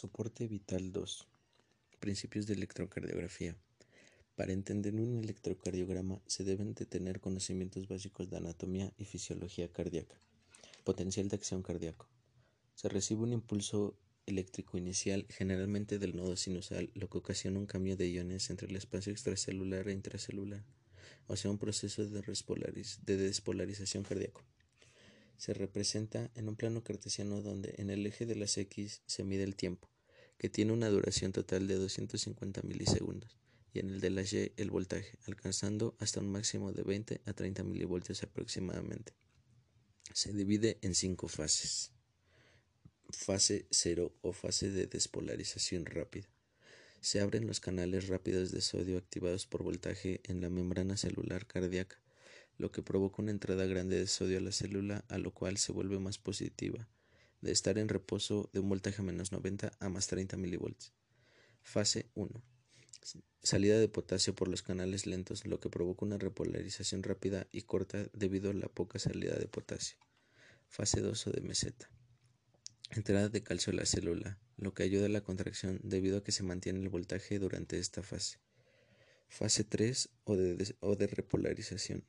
Soporte vital 2. Principios de electrocardiografía. Para entender un electrocardiograma se deben de tener conocimientos básicos de anatomía y fisiología cardíaca. Potencial de acción cardíaco. Se recibe un impulso eléctrico inicial generalmente del nodo sinusal, lo que ocasiona un cambio de iones entre el espacio extracelular e intracelular, o sea, un proceso de, de despolarización cardíaco se representa en un plano cartesiano donde en el eje de las X se mide el tiempo, que tiene una duración total de 250 milisegundos, y en el de las Y el voltaje, alcanzando hasta un máximo de 20 a 30 milivoltios aproximadamente. Se divide en cinco fases. Fase 0 o fase de despolarización rápida. Se abren los canales rápidos de sodio activados por voltaje en la membrana celular cardíaca lo que provoca una entrada grande de sodio a la célula, a lo cual se vuelve más positiva, de estar en reposo de un voltaje menos 90 a más 30 milivolts. Fase 1. Salida de potasio por los canales lentos, lo que provoca una repolarización rápida y corta debido a la poca salida de potasio. Fase 2 o de meseta. Entrada de calcio a la célula, lo que ayuda a la contracción debido a que se mantiene el voltaje durante esta fase. Fase 3 o de, o de repolarización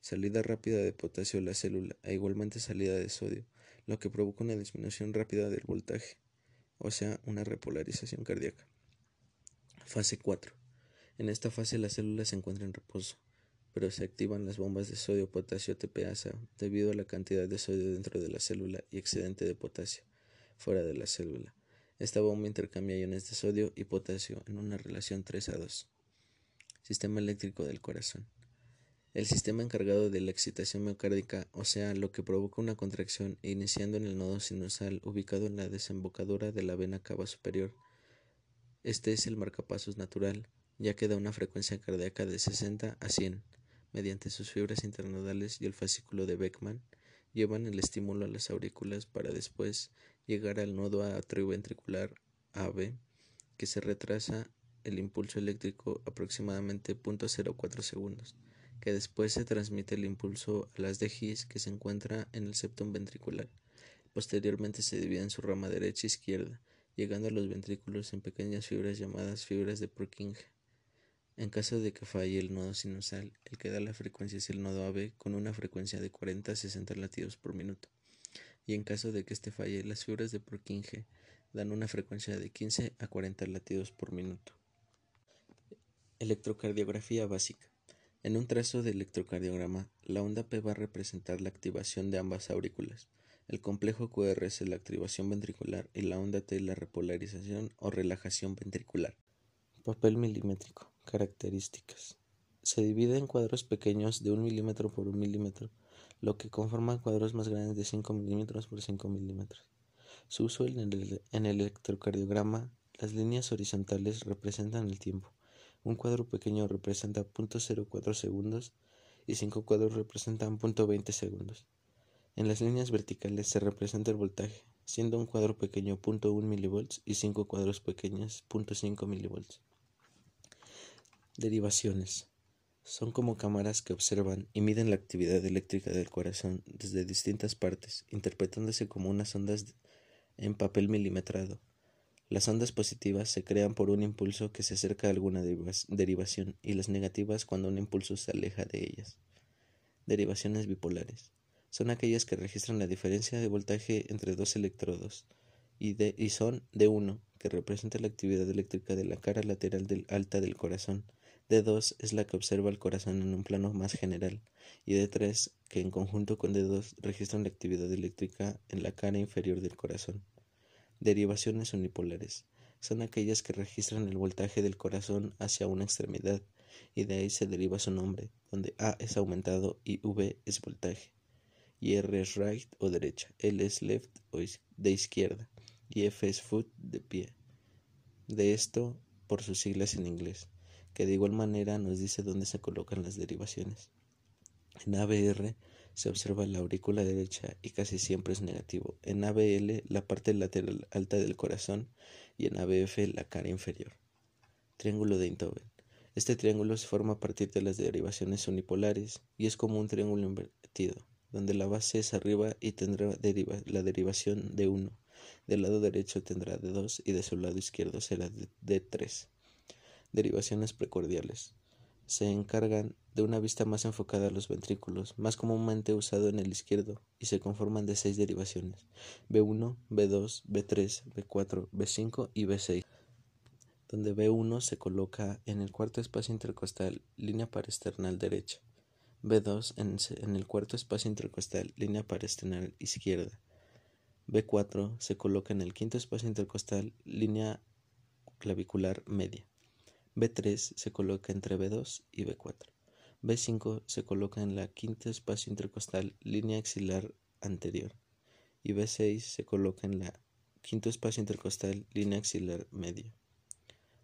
salida rápida de potasio a la célula e igualmente salida de sodio, lo que provoca una disminución rápida del voltaje, o sea, una repolarización cardíaca. Fase 4. En esta fase la célula se encuentra en reposo, pero se activan las bombas de sodio-potasio TPasa debido a la cantidad de sodio dentro de la célula y excedente de potasio fuera de la célula. Esta bomba intercambia iones de sodio y potasio en una relación 3 a 2. Sistema eléctrico del corazón. El sistema encargado de la excitación miocárdica, o sea, lo que provoca una contracción iniciando en el nodo sinusal ubicado en la desembocadura de la vena cava superior. Este es el marcapasos natural, ya que da una frecuencia cardíaca de 60 a 100. Mediante sus fibras internodales y el fascículo de Beckman, llevan el estímulo a las aurículas para después llegar al nodo atrioventricular AB, que se retrasa el impulso eléctrico aproximadamente 0.04 segundos que después se transmite el impulso a las de que se encuentra en el septum ventricular. Posteriormente se divide en su rama derecha e izquierda, llegando a los ventrículos en pequeñas fibras llamadas fibras de Purkinje. En caso de que falle el nodo sinusal, el que da la frecuencia es el nodo AB con una frecuencia de 40 a 60 latidos por minuto. Y en caso de que este falle, las fibras de Purkinje dan una frecuencia de 15 a 40 latidos por minuto. Electrocardiografía básica. En un trazo de electrocardiograma, la onda P va a representar la activación de ambas aurículas. El complejo QR es la activación ventricular y la onda T la repolarización o relajación ventricular. Papel milimétrico. Características. Se divide en cuadros pequeños de 1 milímetro por 1 milímetro, lo que conforma cuadros más grandes de 5 milímetros por 5 milímetros. Su uso en en el electrocardiograma, las líneas horizontales representan el tiempo un cuadro pequeño representa 0.04 segundos y cinco cuadros representan 0.20 segundos. En las líneas verticales se representa el voltaje, siendo un cuadro pequeño 0.1 milivolts y cinco cuadros pequeños 0.5 milivolts. Derivaciones. Son como cámaras que observan y miden la actividad eléctrica del corazón desde distintas partes, interpretándose como unas ondas en papel milimetrado. Las ondas positivas se crean por un impulso que se acerca a alguna derivación y las negativas cuando un impulso se aleja de ellas. Derivaciones bipolares. Son aquellas que registran la diferencia de voltaje entre dos electrodos y, son de 1, que representa la actividad eléctrica de la cara lateral del alta del corazón, de 2 es la que observa el corazón en un plano más general, y de 3 que en conjunto con d 2 registran la actividad eléctrica en la cara inferior del corazón. Derivaciones unipolares son aquellas que registran el voltaje del corazón hacia una extremidad y de ahí se deriva su nombre, donde A es aumentado y V es voltaje, y R es right o derecha, L es left o de izquierda y F es foot de pie. De esto por sus siglas en inglés, que de igual manera nos dice dónde se colocan las derivaciones. En ABR se observa la aurícula derecha y casi siempre es negativo. En ABL la parte lateral alta del corazón y en ABF la cara inferior. Triángulo de Einthoven. Este triángulo se forma a partir de las derivaciones unipolares y es como un triángulo invertido, donde la base es arriba y tendrá la derivación de 1 Del lado derecho tendrá de 2 y de su lado izquierdo será de 3. Derivaciones precordiales. Se encargan de una vista más enfocada a los ventrículos, más comúnmente usado en el izquierdo, y se conforman de seis derivaciones: B1, B2, B3, B4, B5 y B6 donde B1 se coloca en el cuarto espacio intercostal, línea paresternal derecha, B2 en, el cuarto espacio intercostal, línea paresternal izquierda, B4 se coloca en el quinto espacio intercostal, línea clavicular media, B3 se coloca entre B2 y B4, B5 se coloca en la quinto espacio intercostal, línea axilar anterior, y B6 se coloca en la quinto espacio intercostal, línea axilar media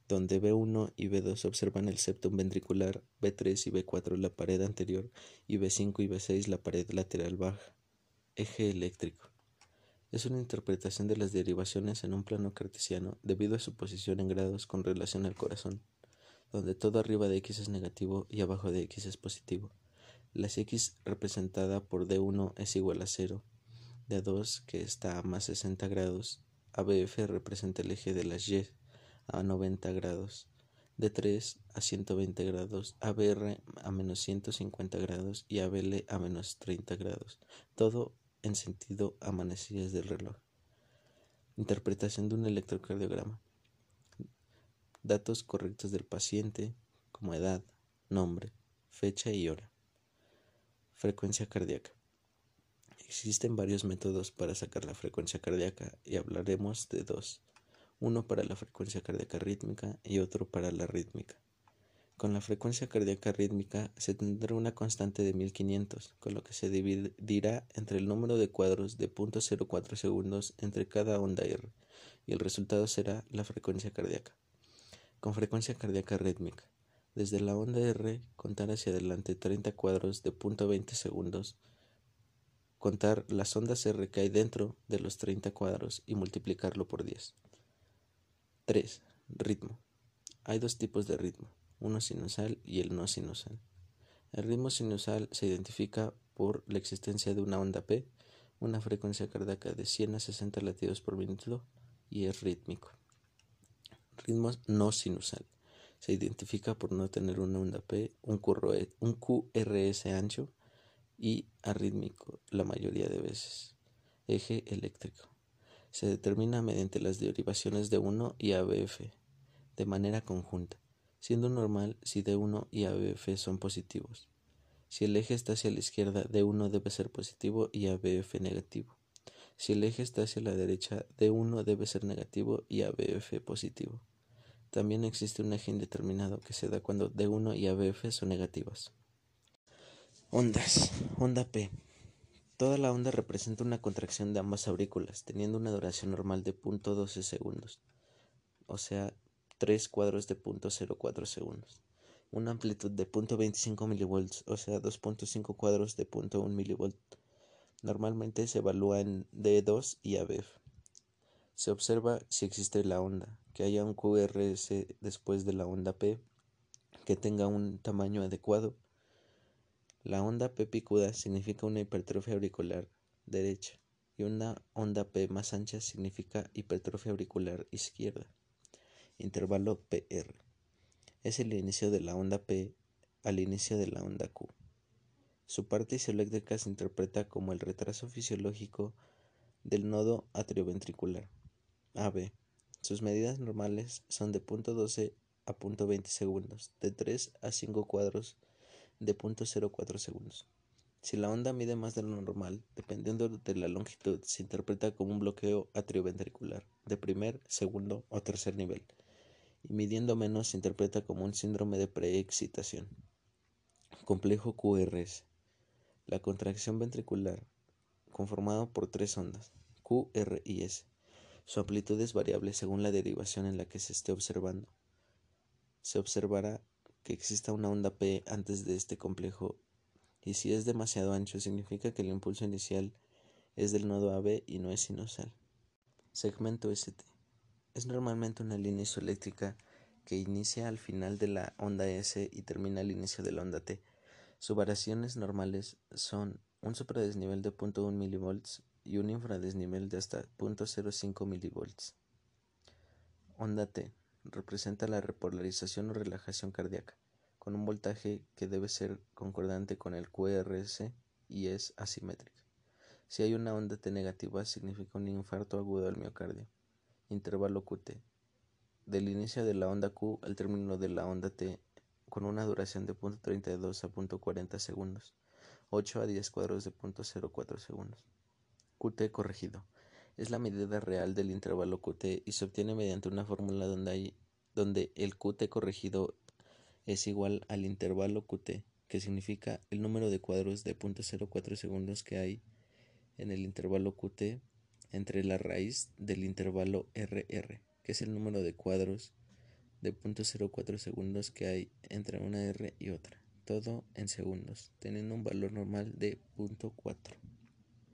donde B1 y B2 observan el septum ventricular, B3 y B4 la pared anterior y B5 y B6 la pared lateral baja. Eje eléctrico. Es una interpretación de las derivaciones en un plano cartesiano debido a su posición en grados con relación al corazón, donde todo arriba de X es negativo y abajo de X es positivo. La X representada por D1 es igual a 0, D2 que está a más 60 grados, ABF representa el eje de las Y a 90 grados, de 3 a 120 grados, ABR a menos 150 grados y ABL a menos 30 grados, todo en sentido a manecillas del reloj. Interpretación de un electrocardiograma. Datos correctos del paciente, como edad, nombre, fecha y hora. Frecuencia cardíaca. Existen varios métodos para sacar la frecuencia cardíaca y hablaremos de dos uno para la frecuencia cardíaca rítmica y otro para la rítmica. Con la frecuencia cardíaca rítmica se tendrá una constante de 1500, con lo que se dividirá entre el número de cuadros de 0.04 segundos entre cada onda R, y el resultado será la frecuencia cardíaca. Con frecuencia cardíaca rítmica, desde la onda R, contar hacia adelante 30 cuadros de 0.20 segundos, contar las ondas R que hay dentro de los 30 cuadros y multiplicarlo por 10. 3. Ritmo. Hay dos tipos de ritmo, uno sinusal y el no sinusal. El ritmo sinusal se identifica por la existencia de una onda P, una frecuencia cardíaca de 100 a 60 latidos por minuto y es rítmico. Ritmo no sinusal. Se identifica por no tener una onda P, un, un QRS ancho y arrítmico la mayoría de veces. Eje eléctrico se determina mediante las derivaciones de 1 y ABF de manera conjunta, siendo normal si D1 y ABF son positivos. Si el eje está hacia la izquierda, D1 debe ser positivo y ABF negativo. Si el eje está hacia la derecha, D1 debe ser negativo y ABF positivo. También existe un eje indeterminado que se da cuando D1 y ABF son negativas. Ondas. Onda P. Toda la onda representa una contracción de ambas aurículas, teniendo una duración normal de 0.12 segundos, o sea, 3 cuadros de 0.04 segundos. Una amplitud de 0.25 milivolts, o sea, 2.5 cuadros de 0.1 milivolt. Normalmente se evalúa en D2 y ABF. Se observa si existe la onda, que haya un QRS después de la onda P, que tenga un tamaño adecuado la onda P picuda significa una hipertrofia auricular derecha y una onda P más ancha significa hipertrofia auricular izquierda. Intervalo PR. Es el inicio de la onda P al inicio de la onda Q. Su parte isoeléctrica se interpreta como el retraso fisiológico del nodo atrioventricular, AB. Sus medidas normales son de 0.12 a 0.20 segundos, de 3 a 5 cuadros de 0.04 segundos. Si la onda mide más de lo normal, dependiendo de la longitud, se interpreta como un bloqueo atrioventricular de primer, segundo o tercer nivel, y midiendo menos se interpreta como un síndrome de preexcitación. Complejo QRS. La contracción ventricular, conformado por tres ondas, Q, y S. Su amplitud es variable según la derivación en la que se esté observando. Se observará que exista una onda P antes de este complejo y si es demasiado ancho significa que el impulso inicial es del nodo AB y no es sinusal. Segmento ST. Es normalmente una línea isoeléctrica que inicia al final de la onda S y termina al inicio de la onda T. Sus variaciones normales son un supradesnivel de 0.1 mV y un infradesnivel de hasta 0.05 milivolts. Onda T representa la repolarización o relajación cardíaca, con un voltaje que debe ser concordante con el QRS y es asimétrica. Si hay una onda T negativa, significa un infarto agudo al miocardio. Intervalo QT. Del inicio de la onda Q al término de la onda T, con una duración de 0.32 a 0.40 segundos, 8 a 10 cuadros de 0.04 segundos. QT corregido. Es la medida real del intervalo QT y se obtiene mediante una fórmula donde, donde el QT corregido es igual al intervalo QT, que significa el número de cuadros de 0.04 segundos que hay en el intervalo QT entre la raíz del intervalo RR, que es el número de cuadros de 0.04 segundos que hay entre una R y otra, todo en segundos, teniendo un valor normal de 0.4.